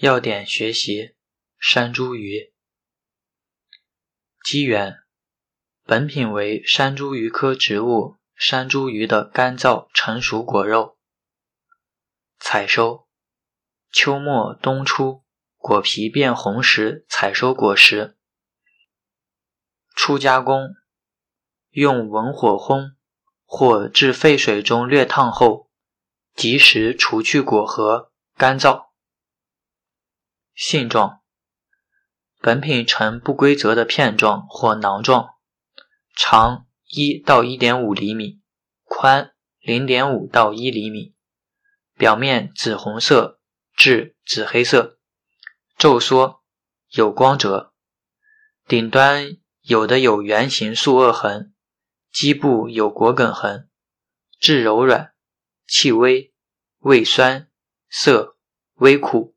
要点学习：山茱萸。机缘：本品为山茱萸科植物山茱萸的干燥成熟果肉。采收：秋末冬初，果皮变红时采收果实。初加工：用文火烘，或置沸水中略烫后，及时除去果核，干燥。性状：本品呈不规则的片状或囊状，长一到一点五厘米，宽零点五到一厘米，表面紫红色至紫黑色，皱缩，有光泽，顶端有的有圆形竖颚痕，基部有果梗痕，质柔软，气微，味酸，涩，微苦。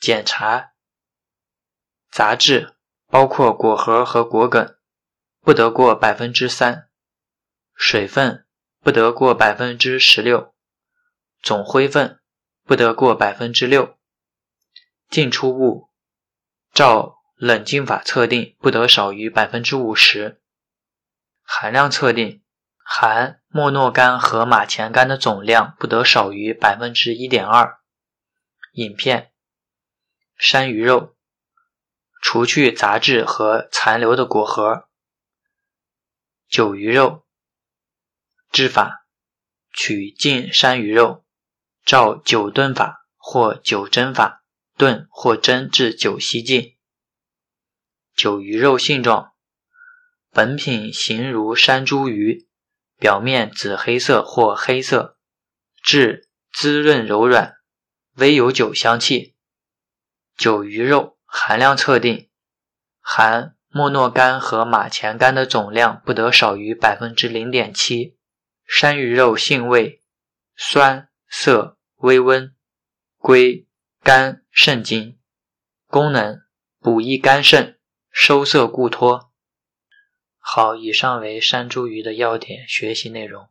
检查杂质包括果核和果梗，不得过百分之三；水分不得过百分之十六；总灰分不得过百分之六；进出物照冷静法测定不得少于百分之五十；含量测定含莫诺苷和马钱苷的总量不得少于百分之一点二。影片。山鱼肉，除去杂质和残留的果核。酒鱼肉，制法：取净山鱼肉，照九炖法或九蒸法炖或蒸至酒稀净。酒鱼肉性状：本品形如山茱萸，表面紫黑色或黑色，质滋润柔软，微有酒香气。酒鱼肉含量测定，含莫诺苷和马钱苷的总量不得少于百分之零点七。山萸肉性味酸涩微温，归肝肾经。功能补益肝肾，收涩固脱。好，以上为山茱萸的要点学习内容。